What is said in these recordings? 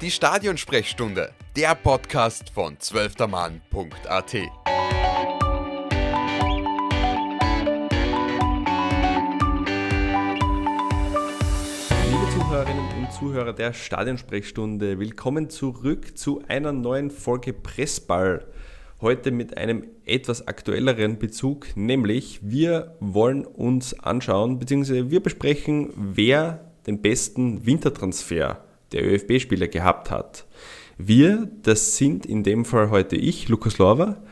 Die Stadionsprechstunde, der Podcast von zwölftermann.at. Liebe Zuhörerinnen und Zuhörer der Stadionsprechstunde, willkommen zurück zu einer neuen Folge Pressball. Heute mit einem etwas aktuelleren Bezug, nämlich wir wollen uns anschauen, beziehungsweise wir besprechen, wer den besten Wintertransfer der ÖFB-Spieler gehabt hat. Wir, das sind in dem Fall heute ich, Lukas Lorber,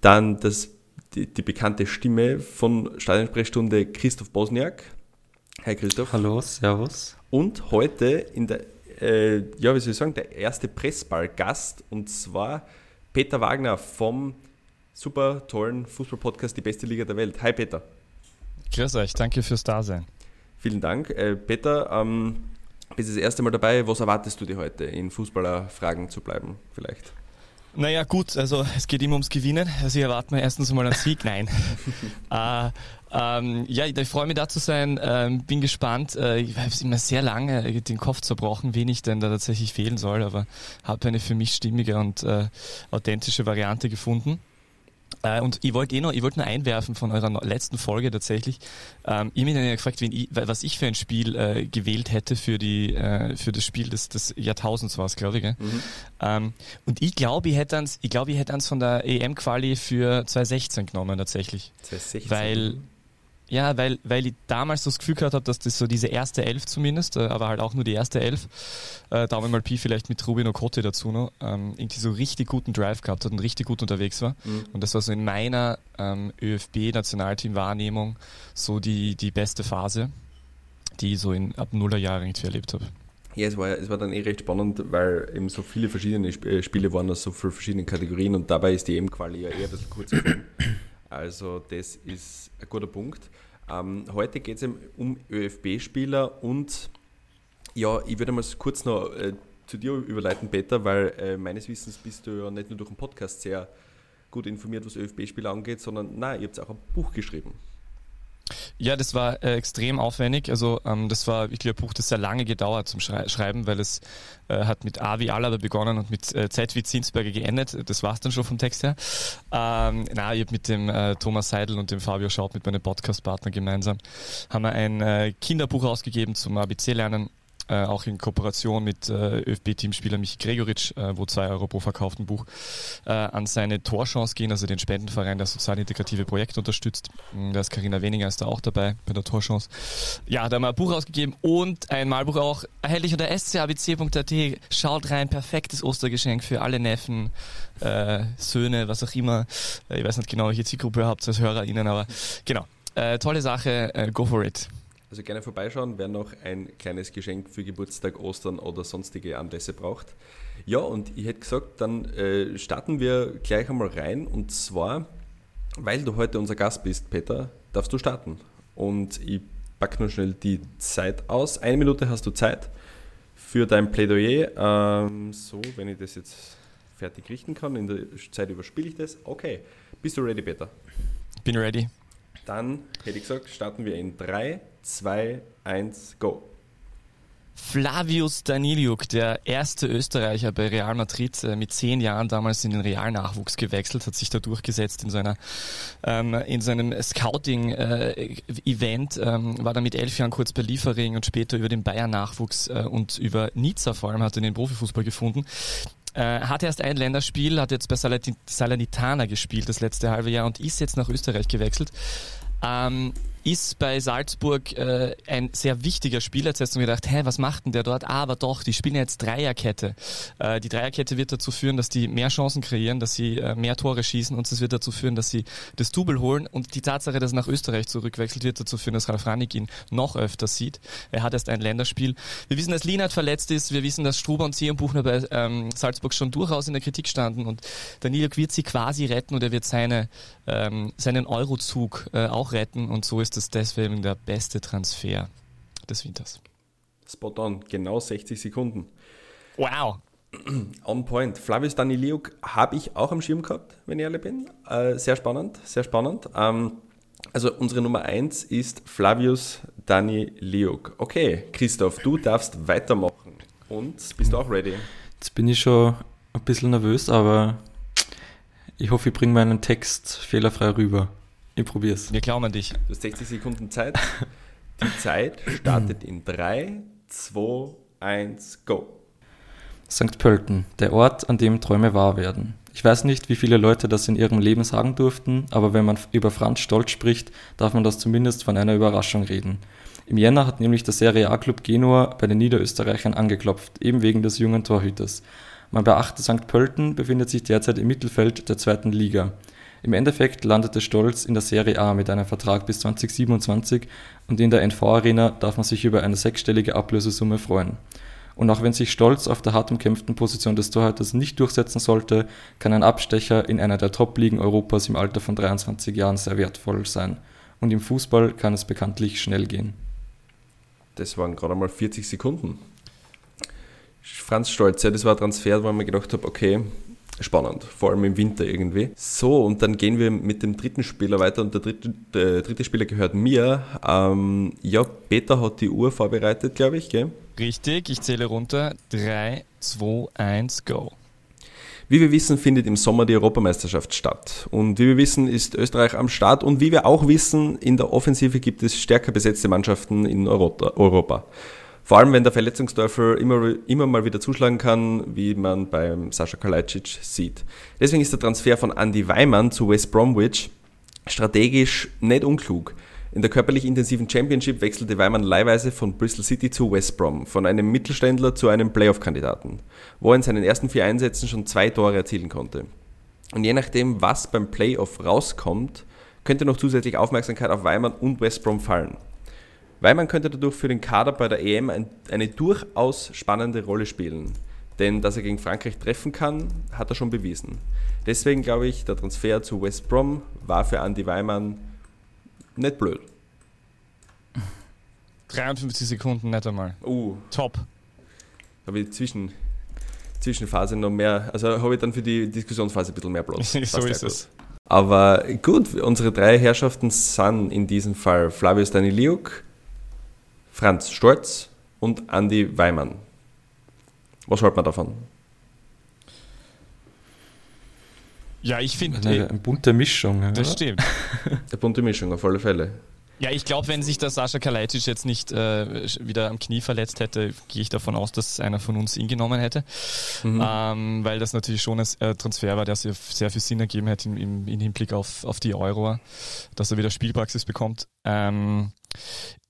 dann das, die, die bekannte Stimme von Stadionsprechstunde Christoph Bosniak. Hi Christoph. Hallo, servus. Und heute in der, äh, ja, wie soll ich sagen, der erste Pressball-Gast und zwar Peter Wagner vom super tollen Fußball-Podcast Die beste Liga der Welt. Hi Peter. Grüß euch, danke fürs Dasein. Vielen Dank. Äh, Peter, ähm, bist das erste Mal dabei. Was erwartest du dir heute, in Fußballerfragen zu bleiben vielleicht? Naja, gut, also es geht immer ums Gewinnen. Also ich erwarte mir erstens mal einen Sieg. Nein. äh, ähm, ja, ich freue mich da zu sein. Ähm, bin gespannt. Äh, ich habe immer sehr lange den Kopf zerbrochen, wen ich denn da tatsächlich fehlen soll, aber habe eine für mich stimmige und äh, authentische Variante gefunden. Äh, und ich wollte eh noch, ich wollte nur einwerfen von eurer letzten Folge tatsächlich. Ähm, ihr habt mich ja gefragt, ich, was ich für ein Spiel äh, gewählt hätte für die äh, für das Spiel des, des Jahrtausends war es, glaube ich. Mhm. Ähm, und ich glaube, ich hätte eins, ich glaube, ich hätte eins von der EM-Quali für 2016 genommen tatsächlich. 2016. Weil ja, weil, weil ich damals so das Gefühl gehabt habe, dass das so diese erste Elf zumindest, äh, aber halt auch nur die erste Elf, äh, Daumen mal Pi vielleicht mit Rubin Okote dazu noch, ähm, irgendwie so richtig guten Drive gehabt hat und richtig gut unterwegs war. Mhm. Und das war so in meiner ähm, ÖFB-Nationalteam-Wahrnehmung so die, die beste Phase, die ich so in ab Nullerjahren irgendwie erlebt habe. Ja, es war, es war dann eh recht spannend, weil eben so viele verschiedene äh, Spiele waren aus so vielen verschiedenen Kategorien und dabei ist die EM-Quali ja eher ein bisschen kurz gekommen. Also das ist ein guter Punkt. Ähm, heute geht es um ÖFB-Spieler und ja, ich würde mal kurz noch äh, zu dir überleiten, Peter, weil äh, meines Wissens bist du ja nicht nur durch den Podcast sehr gut informiert, was ÖFB-Spieler angeht, sondern nein, ihr habt auch ein Buch geschrieben. Ja, das war äh, extrem aufwendig. Also ähm, das war, ich glaube, Buch, das sehr lange gedauert zum Schrei Schreiben, weil es äh, hat mit A wie Alaba begonnen und mit äh, Z wie Zinsberger geendet. Das war es dann schon vom Text her. Ähm, na, ich habe mit dem äh, Thomas Seidel und dem Fabio Schaut, mit meinem Podcast-Partner gemeinsam, haben wir ein äh, Kinderbuch ausgegeben zum ABC-Lernen äh, auch in Kooperation mit äh, ÖFB-Teamspieler Michi Gregoritsch, äh, wo zwei Euro pro verkauften Buch äh, an seine Torchance gehen, also den Spendenverein, der sozialintegrative Projekte unterstützt. Hm, da ist Karina Weniger ist da auch dabei bei der Torchance. Ja, da haben wir ein Buch ausgegeben und ein Malbuch auch erhältlich unter scabc.at. Schaut rein, perfektes Ostergeschenk für alle Neffen, äh, Söhne, was auch immer. Ich weiß nicht genau, welche Zielgruppe ihr habt als HörerInnen, aber genau. Tolle Sache, go for it. Also gerne vorbeischauen, wer noch ein kleines Geschenk für Geburtstag, Ostern oder sonstige Anlässe braucht. Ja, und ich hätte gesagt, dann äh, starten wir gleich einmal rein. Und zwar, weil du heute unser Gast bist, Peter, darfst du starten. Und ich packe nur schnell die Zeit aus. Eine Minute hast du Zeit für dein Plädoyer. Ähm, so, wenn ich das jetzt fertig richten kann, in der Zeit überspiele ich das. Okay, bist du ready, Peter? Bin ready. Dann hätte ich gesagt, starten wir in 3, 2, 1, go. Flavius Daniliuk, der erste Österreicher bei Real Madrid, äh, mit zehn Jahren damals in den Realnachwuchs gewechselt, hat sich da durchgesetzt in seiner ähm, in seinem Scouting-Event, äh, ähm, war dann mit elf Jahren kurz bei Liefering und später über den Bayern-Nachwuchs äh, und über Nizza vor allem hat er den Profifußball gefunden. Äh, hat erst ein Länderspiel, hat jetzt bei Salernitana gespielt das letzte halbe Jahr und ist jetzt nach Österreich gewechselt. Ähm, ist bei Salzburg äh, ein sehr wichtiger Spieler. Jetzt hast du mir gedacht, hä, was macht denn der dort? Ah, aber doch, die spielen jetzt Dreierkette. Äh, die Dreierkette wird dazu führen, dass die mehr Chancen kreieren, dass sie äh, mehr Tore schießen und es wird dazu führen, dass sie das Double holen. Und die Tatsache, dass er nach Österreich zurückwechselt, wird dazu führen, dass Ralf Rannig ihn noch öfter sieht. Er hat erst ein Länderspiel. Wir wissen, dass Lienert verletzt ist. Wir wissen, dass Struber und Seerenbuchner bei ähm, Salzburg schon durchaus in der Kritik standen. Und Danilo wird sie quasi retten und er wird seine, ähm, seinen Eurozug äh, auch retten. Und so ist ist das deswegen der beste Transfer des Winters. Spot on, genau 60 Sekunden. Wow. On point. Flavius Daniliuk habe ich auch am Schirm gehabt, wenn ich ehrlich bin. Äh, sehr spannend, sehr spannend. Ähm, also unsere Nummer 1 ist Flavius Daniliuk. Okay, Christoph, du darfst weitermachen. Und bist du auch ready? Jetzt bin ich schon ein bisschen nervös, aber ich hoffe, ich bringe meinen Text fehlerfrei rüber. Ich probiere es. Wir glauben an dich. Du hast 60 Sekunden Zeit. Die Zeit startet in 3, 2, 1, go. St. Pölten, der Ort, an dem Träume wahr werden. Ich weiß nicht, wie viele Leute das in ihrem Leben sagen durften, aber wenn man über Franz Stolz spricht, darf man das zumindest von einer Überraschung reden. Im Jänner hat nämlich der Serie A-Club Genua bei den Niederösterreichern angeklopft, eben wegen des jungen Torhüters. Man beachte, St. Pölten befindet sich derzeit im Mittelfeld der zweiten Liga. Im Endeffekt landete Stolz in der Serie A mit einem Vertrag bis 2027 und in der NV Arena darf man sich über eine sechsstellige Ablösesumme freuen. Und auch wenn sich Stolz auf der hart umkämpften Position des Torhüters nicht durchsetzen sollte, kann ein Abstecher in einer der Top-Ligen Europas im Alter von 23 Jahren sehr wertvoll sein. Und im Fußball kann es bekanntlich schnell gehen. Das waren gerade einmal 40 Sekunden. Franz Stolz, ja, das war ein Transfer, wo ich mir gedacht habe, okay, spannend, vor allem im Winter irgendwie. So, und dann gehen wir mit dem dritten Spieler weiter und der dritte, der dritte Spieler gehört mir. Ähm, ja, Peter hat die Uhr vorbereitet, glaube ich, gell? Richtig, ich zähle runter. 3, 2, 1, go. Wie wir wissen, findet im Sommer die Europameisterschaft statt. Und wie wir wissen, ist Österreich am Start. Und wie wir auch wissen, in der Offensive gibt es stärker besetzte Mannschaften in Europa. Vor allem, wenn der Verletzungsteufel immer, immer mal wieder zuschlagen kann, wie man beim Sascha Kalajdzic sieht. Deswegen ist der Transfer von Andy Weimann zu West Bromwich strategisch nicht unklug. In der körperlich intensiven Championship wechselte Weimann leihweise von Bristol City zu West Brom, von einem Mittelständler zu einem Playoff-Kandidaten, wo er in seinen ersten vier Einsätzen schon zwei Tore erzielen konnte. Und je nachdem, was beim Playoff rauskommt, könnte noch zusätzlich Aufmerksamkeit auf Weimann und West Brom fallen weil man könnte dadurch für den Kader bei der EM ein, eine durchaus spannende Rolle spielen. Denn dass er gegen Frankreich treffen kann, hat er schon bewiesen. Deswegen glaube ich, der Transfer zu West Brom war für Andy Weimann nicht blöd. 53 Sekunden nicht einmal. Uh. Top. Habe ich zwischen, Zwischenphase noch mehr, also habe ich dann für die Diskussionsphase ein bisschen mehr Platz. so ist es. Aber gut, unsere drei Herrschaften sind in diesem Fall Flavius Daniliuk, Franz Stolz und Andy Weimann. Was hält man davon? Ja, ich finde. Eine, eine, bunte Mischung. Das oder? stimmt. Eine bunte Mischung, auf alle Fälle. Ja, ich glaube, wenn sich der Sascha Kalajdzic jetzt nicht äh, wieder am Knie verletzt hätte, gehe ich davon aus, dass einer von uns ihn genommen hätte. Mhm. Ähm, weil das natürlich schon ein äh, Transfer war, der sehr, sehr viel Sinn ergeben hätte im, im, im Hinblick auf, auf die Euro, dass er wieder Spielpraxis bekommt. Ähm,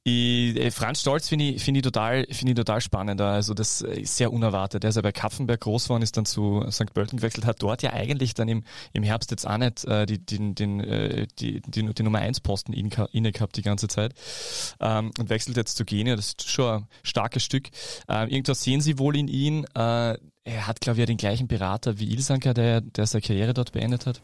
ich, äh, Franz Stolz finde ich, find ich, total, find total spannend. Also das ist sehr unerwartet. Er ist ja bei Kapfenberg groß geworden, ist dann zu St. Pölten gewechselt, hat dort ja eigentlich dann im, im Herbst jetzt auch nicht äh, die, den, den, äh, die, die, die Nummer 1 Posten inne gehabt die ganze Zeit ähm, und wechselt jetzt zu Genia. Das ist schon ein starkes Stück. Ähm, irgendwas sehen sie wohl in ihn. Äh, er hat, glaube ich, ja den gleichen Berater wie Ilsanker, der, der seine Karriere dort beendet hat.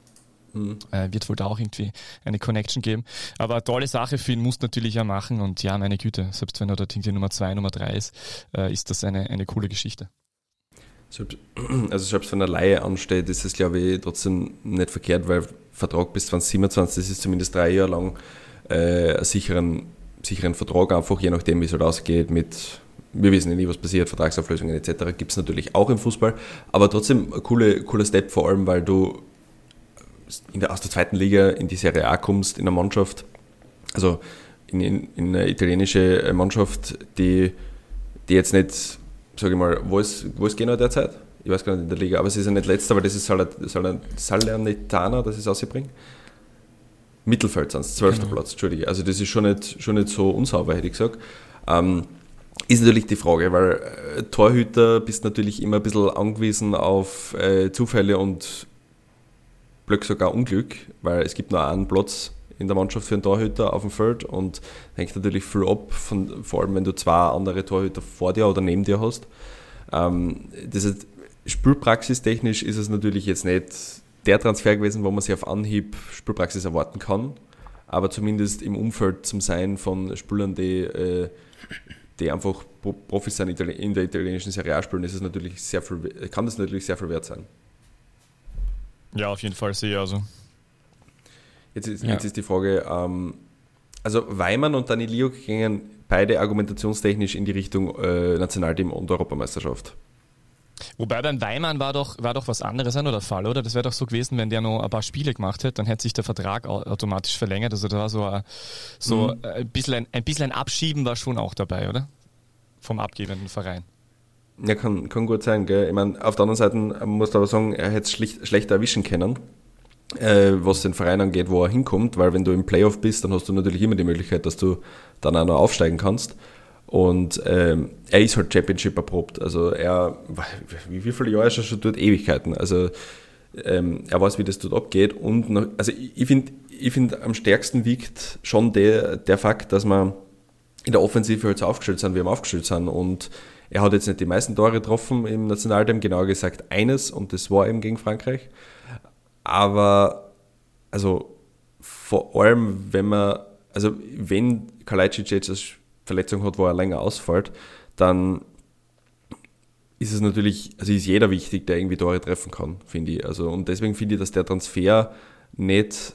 Mhm. Äh, wird wohl da auch irgendwie eine Connection geben. Aber tolle Sache für ihn, muss natürlich ja machen. Und ja, meine Güte, selbst wenn er dort irgendwie Nummer 2, Nummer 3 ist, äh, ist das eine, eine coole Geschichte. Also selbst wenn er Laie ansteht, ist es glaube ich trotzdem nicht verkehrt, weil Vertrag bis 2027, das ist zumindest drei Jahre lang äh, einen sicheren, sicheren Vertrag, einfach je nachdem wie es halt ausgeht mit wir wissen ja nie, was passiert, Vertragsauflösungen etc. gibt es natürlich auch im Fußball, aber trotzdem ein cooler, cooler Step vor allem, weil du der, aus der zweiten Liga in die Serie A kommst, in einer Mannschaft, also in, in, in eine italienische äh, Mannschaft, die, die jetzt nicht, sage ich mal, wo ist, wo ist genau derzeit? Ich weiß gar nicht in der Liga, aber es ist ja nicht letzter, weil das ist Salernitana, das ist ausgebringt. Mittelfeld sind es, zwölfter genau. Platz, Entschuldige. Also das ist schon nicht, schon nicht so unsauber, hätte ich gesagt. Ähm, ist natürlich die Frage, weil äh, Torhüter bist natürlich immer ein bisschen angewiesen auf äh, Zufälle und Glück sogar Unglück, weil es gibt nur einen Platz in der Mannschaft für einen Torhüter auf dem Feld und hängt natürlich viel ab, von, vor allem wenn du zwei andere Torhüter vor dir oder neben dir hast. Ähm, das ist, Spielpraxistechnisch ist es natürlich jetzt nicht der Transfer gewesen, wo man sich auf Anhieb Spielpraxis erwarten kann, aber zumindest im Umfeld zum Sein von Spielern, die, äh, die einfach Profis sind in der italienischen Serie A spielen, ist es natürlich sehr viel, kann das natürlich sehr viel wert sein. Ja, auf jeden Fall sehe ich also. Jetzt ist, ja. jetzt ist die Frage, ähm, also Weimann und Danilio gingen beide argumentationstechnisch in die Richtung äh, Nationalteam und Europameisterschaft. Wobei beim Weimann war doch, war doch was anderes an der Fall, oder? Das wäre doch so gewesen, wenn der noch ein paar Spiele gemacht hätte, dann hätte sich der Vertrag automatisch verlängert. Also da war so, ein, so mhm. ein, bisschen ein, ein bisschen ein Abschieben war schon auch dabei, oder? Vom abgebenden Verein. Ja, kann, kann gut sein, gell? Ich meine, auf der anderen Seite muss aber sagen, er hätte es schlechter erwischen können, äh, was den Verein angeht, wo er hinkommt, weil wenn du im Playoff bist, dann hast du natürlich immer die Möglichkeit, dass du dann auch noch aufsteigen kannst. Und ähm, er ist halt Championship erprobt. Also er, wie, wie viele Jahre ist er schon dort? Ewigkeiten. Also ähm, er weiß, wie das dort abgeht. Und noch, also ich, finde, ich find, am stärksten wiegt schon der, der Fakt, dass wir in der Offensive halt so aufgestellt sind, wie wir aufgestellt sind. Und er hat jetzt nicht die meisten Tore getroffen im Nationalteam, genauer gesagt eines, und das war eben gegen Frankreich. Aber, also vor allem, wenn man, also wenn Kalajdzic jetzt das Verletzung hat, wo er länger ausfällt, dann ist es natürlich, also ist jeder wichtig, der irgendwie Tore treffen kann, finde ich. Also, und deswegen finde ich, dass der Transfer nicht,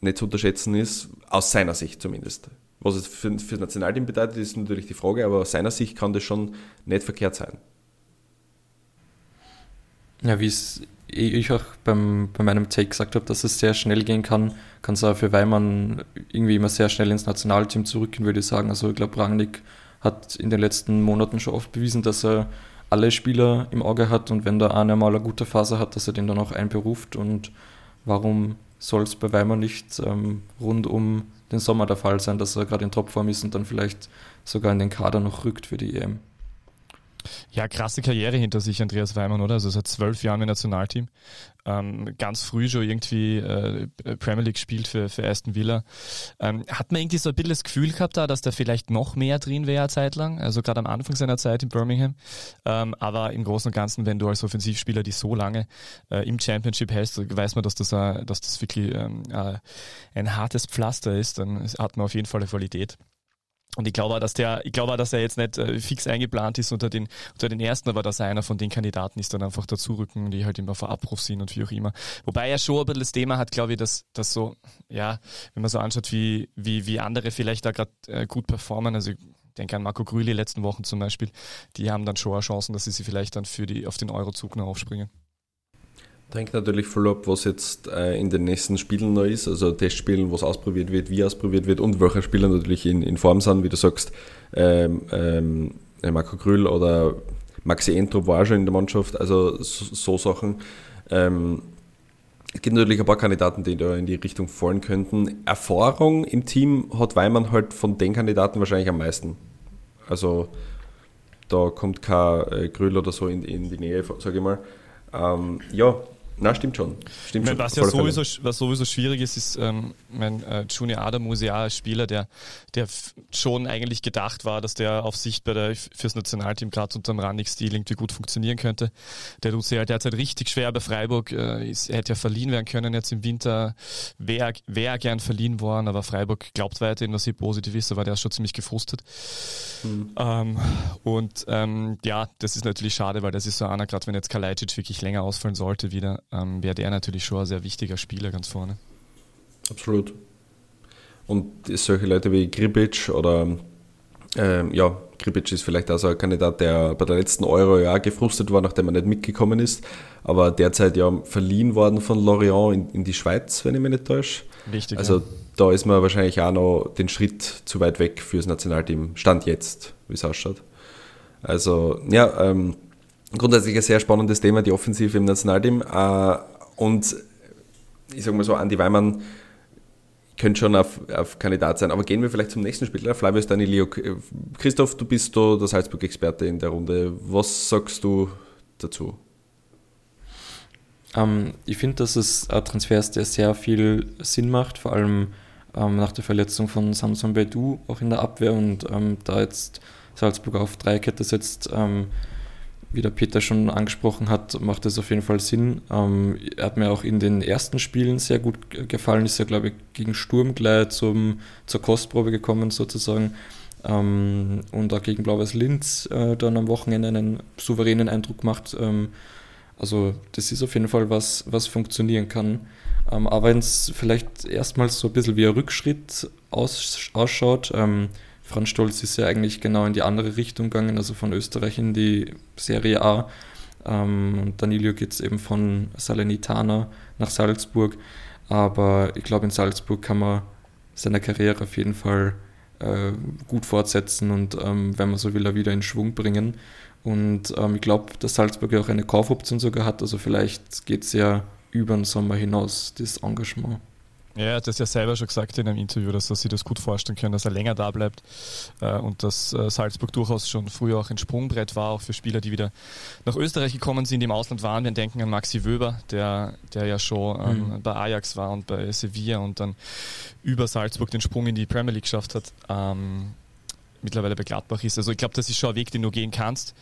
nicht zu unterschätzen ist, aus seiner Sicht zumindest. Was es für, für das Nationalteam bedeutet, ist natürlich die Frage, aber aus seiner Sicht kann das schon nicht verkehrt sein. Ja, wie es eh ich auch beim, bei meinem Take gesagt habe, dass es sehr schnell gehen kann, kann es auch für Weimann irgendwie immer sehr schnell ins Nationalteam zurückgehen, würde ich sagen. Also ich glaube, Rangnick hat in den letzten Monaten schon oft bewiesen, dass er alle Spieler im Auge hat und wenn der eine mal eine gute Phase hat, dass er den dann auch einberuft und warum soll es bei Weimar nicht ähm, rund um den Sommer der Fall sein, dass er gerade in Topform ist und dann vielleicht sogar in den Kader noch rückt für die EM. Ja, krasse Karriere hinter sich, Andreas Weimann, oder? Also seit zwölf Jahren im Nationalteam. Ähm, ganz früh schon irgendwie äh, Premier League gespielt für, für Aston Villa. Ähm, hat man irgendwie so ein bisschen das Gefühl gehabt da, dass da vielleicht noch mehr drin wäre zeitlang, also gerade am Anfang seiner Zeit in Birmingham. Ähm, aber im Großen und Ganzen, wenn du als Offensivspieler die so lange äh, im Championship hältst, weiß man, dass das, äh, dass das wirklich ähm, äh, ein hartes Pflaster ist, dann hat man auf jeden Fall eine Qualität. Und ich glaube, dass der, ich glaube, dass er jetzt nicht äh, fix eingeplant ist unter den, unter den ersten, aber dass er einer von den Kandidaten ist, dann einfach dazu rücken, die halt immer vor Abruf sind und wie auch immer. Wobei er schon ein bisschen das Thema hat, glaube ich, dass, dass so, ja, wenn man so anschaut, wie, wie, wie andere vielleicht da gerade äh, gut performen, also ich denke an Marco Grüli letzten Wochen zum Beispiel, die haben dann schon Chancen, dass sie sich vielleicht dann für die, auf den Eurozug noch aufspringen. Hängt natürlich voll ab, was jetzt äh, in den nächsten Spielen noch ist, also Testspielen, was ausprobiert wird, wie ausprobiert wird und welche Spieler natürlich in, in Form sind, wie du sagst, ähm, ähm, Marco Grüll oder Maxi Entrup war schon in der Mannschaft, also so, so Sachen. Ähm, es gibt natürlich ein paar Kandidaten, die da in die Richtung fallen könnten. Erfahrung im Team hat Weimann halt von den Kandidaten wahrscheinlich am meisten. Also da kommt kein äh, Grüll oder so in, in die Nähe, sage ich mal. Ähm, ja, na, stimmt schon. Stimmt meine, was ja sowieso, was sowieso schwierig ist, ist, ähm, mein äh, Junior Adam ist ja ein Spieler, der, der schon eigentlich gedacht war, dass der auf Sicht bei der, fürs Nationalteam gerade unter dem Randig-Stil irgendwie gut funktionieren könnte. Der tut sich halt derzeit richtig schwer bei Freiburg. Äh, ist, er hätte ja verliehen werden können jetzt im Winter. Wäre wär gern verliehen worden, aber Freiburg glaubt weiterhin, dass sie positiv ist, aber der ist schon ziemlich gefrustet. Mhm. Ähm, und ähm, ja, das ist natürlich schade, weil das ist so einer, gerade wenn jetzt Kalajdzic wirklich länger ausfallen sollte wieder, ähm, wäre der natürlich schon ein sehr wichtiger Spieler ganz vorne. Absolut. Und solche Leute wie Gribic oder ähm, ja, Gribic ist vielleicht auch so ein Kandidat, der bei der letzten Euro ja gefrustet war, nachdem er nicht mitgekommen ist, aber derzeit ja verliehen worden von Lorient in, in die Schweiz, wenn ich mich nicht täusche. Richtig. Also ja. da ist man wahrscheinlich auch noch den Schritt zu weit weg fürs Nationalteam. Stand jetzt, wie es ausschaut. Also, ja, ähm, grundsätzlich ein sehr spannendes Thema, die Offensive im Nationalteam. Äh, und ich sage mal so, Andi Weimann könnte schon auf, auf Kandidat sein. Aber gehen wir vielleicht zum nächsten Spieler, Flavius Danilio. Christoph, du bist da der Salzburg-Experte in der Runde. Was sagst du dazu? Ähm, ich finde, dass es ein Transfer ist, der sehr viel Sinn macht, vor allem ähm, nach der Verletzung von Samson Beidou auch in der Abwehr und ähm, da jetzt Salzburg auf Dreikette setzt, ähm, wie der Peter schon angesprochen hat, macht es auf jeden Fall Sinn. Ähm, er hat mir auch in den ersten Spielen sehr gut gefallen, ist ja, glaube ich, gegen Sturm gleich zum, zur Kostprobe gekommen sozusagen. Ähm, und auch gegen Blau-Weiß Linz äh, dann am Wochenende einen souveränen Eindruck macht. Ähm, also das ist auf jeden Fall was, was funktionieren kann. Ähm, aber wenn es vielleicht erstmals so ein bisschen wie ein Rückschritt aus, ausschaut, ähm, Franz Stolz ist ja eigentlich genau in die andere Richtung gegangen, also von Österreich in die Serie A. Ähm, und Danilo geht es eben von Salernitana nach Salzburg. Aber ich glaube, in Salzburg kann man seine Karriere auf jeden Fall äh, gut fortsetzen und, ähm, wenn man so will, er wieder in Schwung bringen. Und ähm, ich glaube, dass Salzburg ja auch eine Kaufoption sogar hat. Also vielleicht geht es ja über den Sommer hinaus, das Engagement. Ja, er hat das ja selber schon gesagt in einem Interview, dass er sich das gut vorstellen kann, dass er länger da bleibt äh, und dass äh, Salzburg durchaus schon früher auch ein Sprungbrett war, auch für Spieler, die wieder nach Österreich gekommen sind, die im Ausland waren. Wir denken an Maxi Wöber, der, der ja schon ähm, mhm. bei Ajax war und bei Sevilla und dann über Salzburg den Sprung in die Premier League geschafft hat. Ähm, mittlerweile bei Gladbach ist. Also ich glaube, das ist schon ein Weg, den du gehen kannst.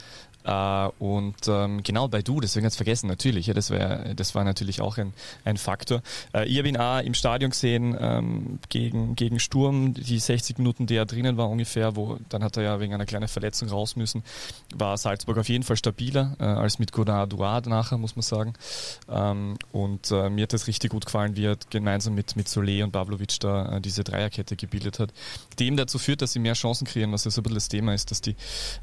Uh, und ähm, genau bei Du, deswegen ganz vergessen, natürlich, ja, das, wär, das war natürlich auch ein, ein Faktor. Uh, ich habe ihn auch im Stadion gesehen ähm, gegen, gegen Sturm, die 60 Minuten, die er drinnen war ungefähr, wo dann hat er ja wegen einer kleinen Verletzung raus müssen, war Salzburg auf jeden Fall stabiler äh, als mit Godard Duard nachher, muss man sagen. Ähm, und äh, mir hat das richtig gut gefallen, wie er gemeinsam mit, mit Solé und Pavlovic da äh, diese Dreierkette gebildet hat, eben dazu führt, dass sie mehr Chancen kreieren, was ja so ein bisschen das Thema ist, dass die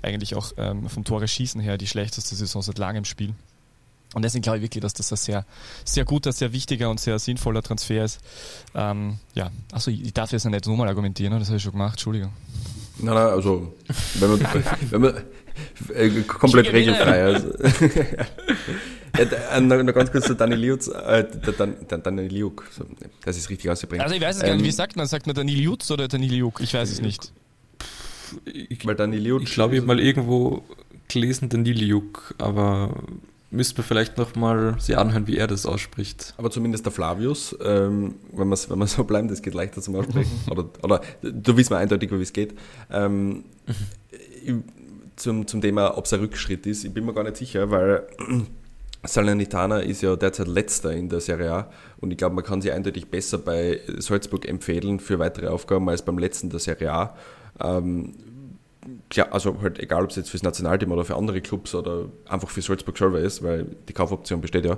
eigentlich auch ähm, vom Tore schießen Schießen her die schlechteste Saison seit langem Spiel. Und deswegen glaube ich wirklich, dass das ein sehr, sehr guter, sehr wichtiger und sehr sinnvoller Transfer ist. Ähm, ja, achso, ich darf jetzt nicht nochmal argumentieren, das habe ich schon gemacht, Entschuldigung. Nein, nein, also, wenn man, wenn man äh, komplett regelfrei. Also. ja, noch, noch ganz kurz zu Dani Liutz, äh, Dani Liuk, das ist richtig ausgebringt. Also ich weiß es ähm, gar nicht, wie sagt man? Sagt man Dani Liutz oder Dani Liuk? Ich weiß es nicht. Ich, Weil Dani Liutz, ich glaube, ich habe mal irgendwo gelesen, den Niliuk, aber müsste man vielleicht nochmal sich anhören, wie er das ausspricht. Aber zumindest der Flavius, ähm, wenn man wenn so bleibt, das geht leichter zum Aussprechen. oder, oder du weißt mal eindeutig, wie es geht. Ähm, zum, zum Thema, ob es ein Rückschritt ist, ich bin mir gar nicht sicher, weil Salernitana ist ja derzeit letzter in der Serie A und ich glaube, man kann sie eindeutig besser bei Salzburg empfehlen für weitere Aufgaben als beim letzten der Serie A. Ähm, klar, also halt egal, ob es jetzt fürs Nationalteam oder für andere Clubs oder einfach für Salzburg selber ist, weil die Kaufoption besteht ja.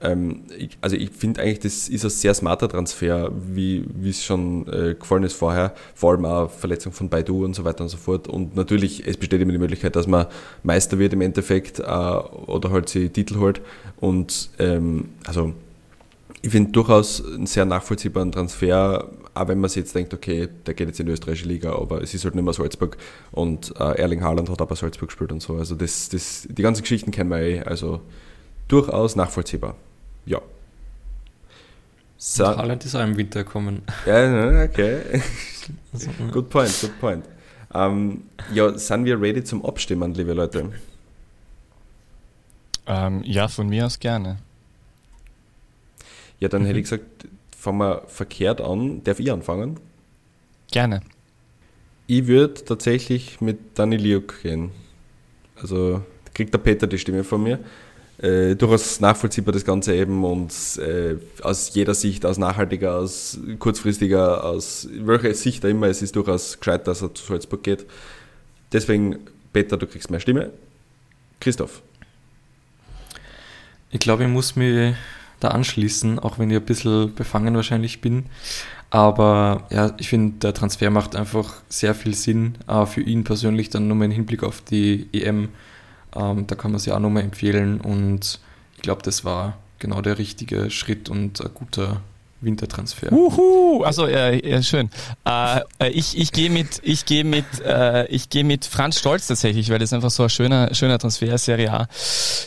Ähm, ich, also ich finde eigentlich, das ist ein sehr smarter Transfer, wie es schon äh, gefallen ist vorher, vor allem auch Verletzung von Baidu und so weiter und so fort. Und natürlich, es besteht immer die Möglichkeit, dass man Meister wird im Endeffekt äh, oder halt sie Titel holt. Und ähm, also ich finde durchaus einen sehr nachvollziehbaren Transfer, auch wenn man sich jetzt denkt, okay, der geht jetzt in die österreichische Liga, aber es ist halt nicht mehr Salzburg und äh, Erling Haaland hat auch bei Salzburg gespielt und so. Also das, das, die ganzen Geschichten kennen wir eh, also durchaus nachvollziehbar. Ja. So. Haaland ist auch im Winter gekommen. Ja, okay. good point, good point. Ähm, ja, sind wir ready zum Abstimmen, liebe Leute? Ähm, ja, von mir aus gerne. Ja, dann mhm. hätte ich gesagt, fangen wir verkehrt an. Darf ich anfangen? Gerne. Ich würde tatsächlich mit Dani Liuk gehen. Also kriegt der Peter die Stimme von mir. Äh, durchaus nachvollziehbar das Ganze eben und äh, aus jeder Sicht, aus nachhaltiger, aus kurzfristiger, aus welcher Sicht da immer, es ist durchaus gescheit, dass er zu Salzburg geht. Deswegen, Peter, du kriegst mehr Stimme. Christoph. Ich glaube, ich muss mich da anschließen, auch wenn ich ein bisschen befangen wahrscheinlich bin. Aber ja, ich finde, der Transfer macht einfach sehr viel Sinn. Äh, für ihn persönlich dann nochmal im Hinblick auf die EM. Ähm, da kann man sich auch nochmal empfehlen. Und ich glaube, das war genau der richtige Schritt und ein guter Wintertransfer. Uhu, also ja, ja schön. Äh, äh ich ich gehe mit ich gehe mit äh, ich gehe mit Franz Stolz tatsächlich, weil das einfach so ein schöner schöner Transfer Serie A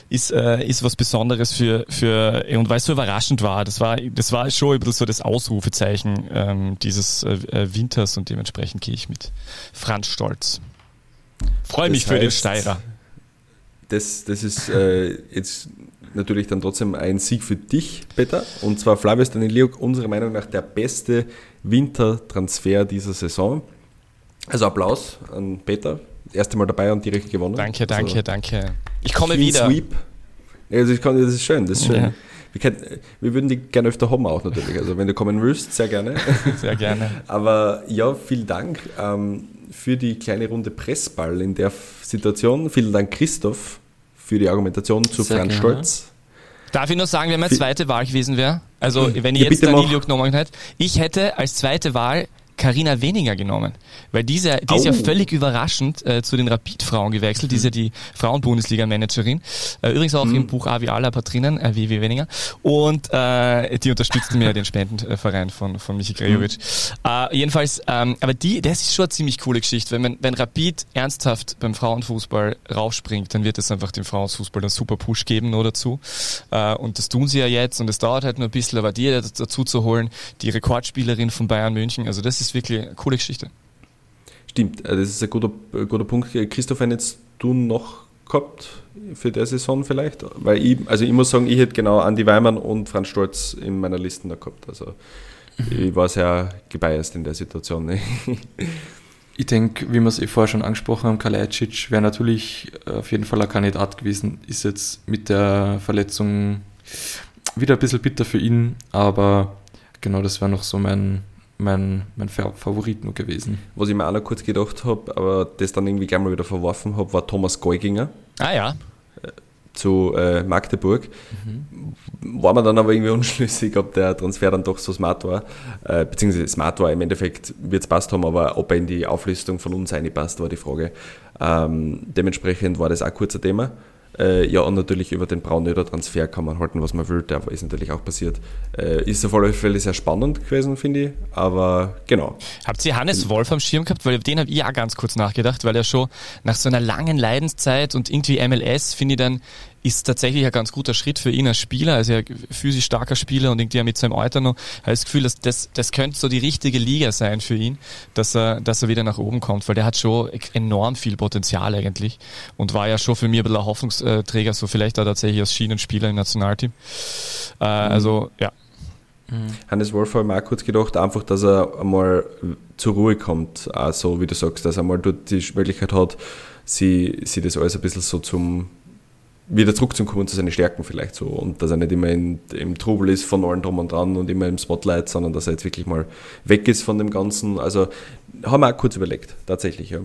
ist äh, ist was Besonderes für für und weil es so überraschend war. Das war das war schon ein bisschen so das Ausrufezeichen ähm, dieses äh, äh Winters und dementsprechend gehe ich mit Franz Stolz. Freue mich das heißt, für den Steirer. Das das ist äh, jetzt natürlich dann trotzdem ein Sieg für dich, Peter. Und zwar Flavius Daniliuk, unserer Meinung nach der beste Wintertransfer dieser Saison. Also Applaus an Peter. Erste Mal dabei und direkt gewonnen. Danke, danke, also, danke. Ich komme wieder. Sweep. Also ich kann, das ist schön, das ist schön. Ja. Wir, können, wir, würden die gerne öfter haben auch natürlich. Also wenn du kommen willst, sehr gerne. Sehr gerne. Aber ja, vielen Dank ähm, für die kleine Runde Pressball in der Situation. Vielen Dank, Christoph, für die Argumentation zu Sehr Franz gerne. Stolz. Darf ich nur sagen, wenn meine zweite Wahl gewesen wäre, also wenn ich ja, jetzt Danilo genommen hätte, ich hätte als zweite Wahl Karina Weniger genommen. Weil diese, die ist ja völlig überraschend äh, zu den Rapid-Frauen gewechselt. Die ist ja die Frauen-Bundesliga-Managerin. Äh, übrigens auch im Buch Avi Alaba drinnen, äh, wie, wie Weniger. Und äh, die unterstützt mir den Spendenverein von, von Michi Grejovic. Äh, jedenfalls, ähm, aber die, das ist schon eine ziemlich coole Geschichte. Wenn, man, wenn Rapid ernsthaft beim Frauenfußball raufspringt, dann wird es einfach dem Frauenfußball einen super Push geben nur dazu. Äh, und das tun sie ja jetzt und es dauert halt nur ein bisschen, aber die dazu zu holen, die Rekordspielerin von Bayern München, also das ist wirklich eine coole Geschichte. Stimmt, äh, das ist ein guter, guter Punkt. Christoph, wenn jetzt du noch gehabt für der Saison vielleicht? Weil ich, also ich muss sagen, ich hätte genau Andi Weimann und Franz Stolz in meiner Liste noch gehabt. Also ich war sehr gebiased in der Situation. Ne? Ich denke, wie wir es eh vorher schon angesprochen haben, Kalajdzic wäre natürlich auf jeden Fall ein Kandidat gewesen. Ist jetzt mit der Verletzung wieder ein bisschen bitter für ihn, aber genau das wäre noch so mein, mein, mein Favorit nur gewesen. Was ich mir auch noch kurz gedacht habe, aber das dann irgendwie gleich mal wieder verworfen habe, war Thomas Geuginger. Ah ja. Zu äh, Magdeburg. Mhm. War man dann aber irgendwie unschlüssig, ob der Transfer dann doch so smart war. Äh, beziehungsweise smart war, im Endeffekt wird es passt haben, aber ob er in die Auflistung von uns passt, war die Frage. Ähm, dementsprechend war das auch kurz ein Thema. Äh, ja, und natürlich über den Braunöder-Transfer kann man halten, was man will. Der ist natürlich auch passiert. Äh, ist auf alle Fälle sehr spannend gewesen, finde ich. Aber genau. Habt ihr Hannes Wolf am Schirm gehabt? Weil den habe ich auch ganz kurz nachgedacht, weil er schon nach so einer langen Leidenszeit und irgendwie MLS, finde ich dann, ist tatsächlich ein ganz guter Schritt für ihn als Spieler, also ein physisch starker Spieler und irgendwie mit seinem Alter noch, habe das Gefühl, dass das, das könnte so die richtige Liga sein für ihn, dass er, dass er wieder nach oben kommt, weil der hat schon enorm viel Potenzial eigentlich und war ja schon für mich ein bisschen ein Hoffnungsträger, so vielleicht auch tatsächlich als Schienenspieler im Nationalteam. Äh, mhm. Also, ja. Mhm. Hannes Wolf habe ich mir auch kurz gedacht, einfach, dass er einmal zur Ruhe kommt, also wie du sagst, dass er einmal dort die Möglichkeit hat, sie, sie das alles ein bisschen so zum wieder zurückzukommen zu seinen Stärken vielleicht so und dass er nicht immer in, im Trubel ist von allen drum und dran und immer im Spotlight, sondern dass er jetzt wirklich mal weg ist von dem Ganzen. Also haben wir auch kurz überlegt, tatsächlich, ja.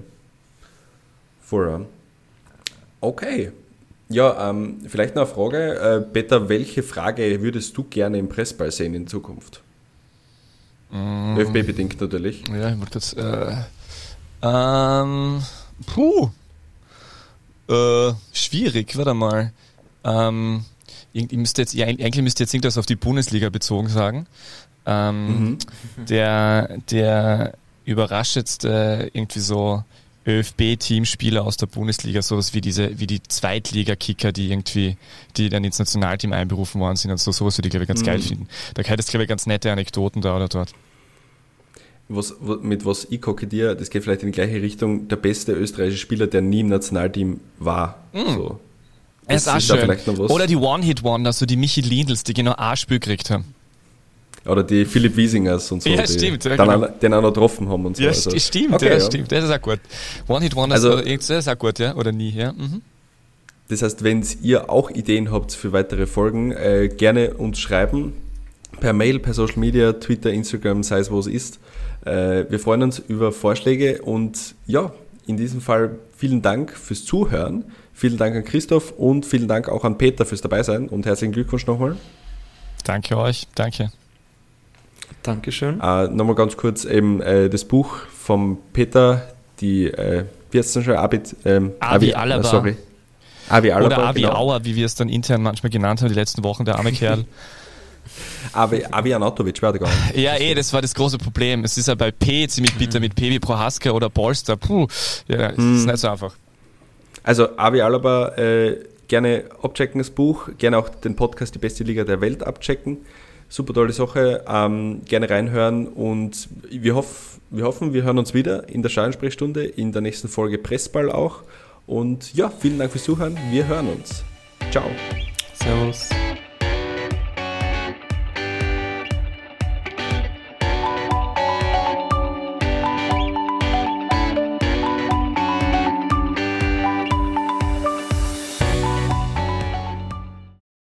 Vorher. Okay. Ja, ähm, vielleicht noch eine Frage. Äh, Peter, welche Frage würdest du gerne im Pressball sehen in Zukunft? Mm. ÖFB-bedingt natürlich. Ja, ich wollte jetzt. Äh, ähm, puh. Äh, schwierig, warte mal. Ähm, ich müsste jetzt, ja, eigentlich müsste jetzt irgendwas auf die Bundesliga bezogen sagen. Ähm, mhm. Der, der überrascht jetzt äh, irgendwie so ÖFB-Teamspieler aus der Bundesliga, sowas wie diese, wie die Zweitliga-Kicker, die irgendwie, die dann ins Nationalteam einberufen worden sind und so, sowas würde ich glaube ich ganz mhm. geil finden. Da hättest du glaube ich ganz nette Anekdoten da oder dort was, mit was ich kokettiere, das geht vielleicht in die gleiche Richtung, der beste österreichische Spieler, der nie im Nationalteam war. Mm. So. Das ist auch schön. Oder die One-Hit-Wonder, so die Michi Lindels, die genau ein Spiel gekriegt haben. Oder die Philipp Wiesingers und so. Ja, stimmt. Ja, genau. den auch noch getroffen haben und so. Ja, also. stimmt, okay, ja, ja, stimmt. Das ist auch gut. One-Hit-Wonder also, das ist auch gut, ja? Oder nie, ja. Mhm. Das heißt, wenn ihr auch Ideen habt für weitere Folgen, äh, gerne uns schreiben. Per Mail, per Social Media, Twitter, Instagram, sei es wo es ist. Äh, wir freuen uns über Vorschläge und ja, in diesem Fall vielen Dank fürs Zuhören. Vielen Dank an Christoph und vielen Dank auch an Peter fürs Dabeisein und herzlichen Glückwunsch nochmal. Danke euch, danke. Dankeschön. Äh, nochmal ganz kurz eben äh, das Buch vom Peter, die, äh, wie heißt es denn schon? Abit, ähm, Avi, Avi Alaba. Sorry. Avi Alaba, Oder Avi genau. Auer, wie wir es dann intern manchmal genannt haben, die letzten Wochen, der arme Kerl. Avi, Avi Anatovic wäre gegangen. Ja, eh, das war das große Problem. Es ist ja bei P ziemlich bitter mit P wie Prohaska oder Polster. Puh, ja, das hm. ist nicht so einfach. Also Avi Alaba, äh, gerne abchecken das Buch, gerne auch den Podcast Die beste Liga der Welt abchecken. Super tolle Sache, ähm, gerne reinhören und wir, hoff, wir hoffen, wir hören uns wieder in der Schallensprechstunde, in der nächsten Folge Pressball auch. Und ja, vielen Dank fürs Zuhören, wir hören uns. Ciao. Servus.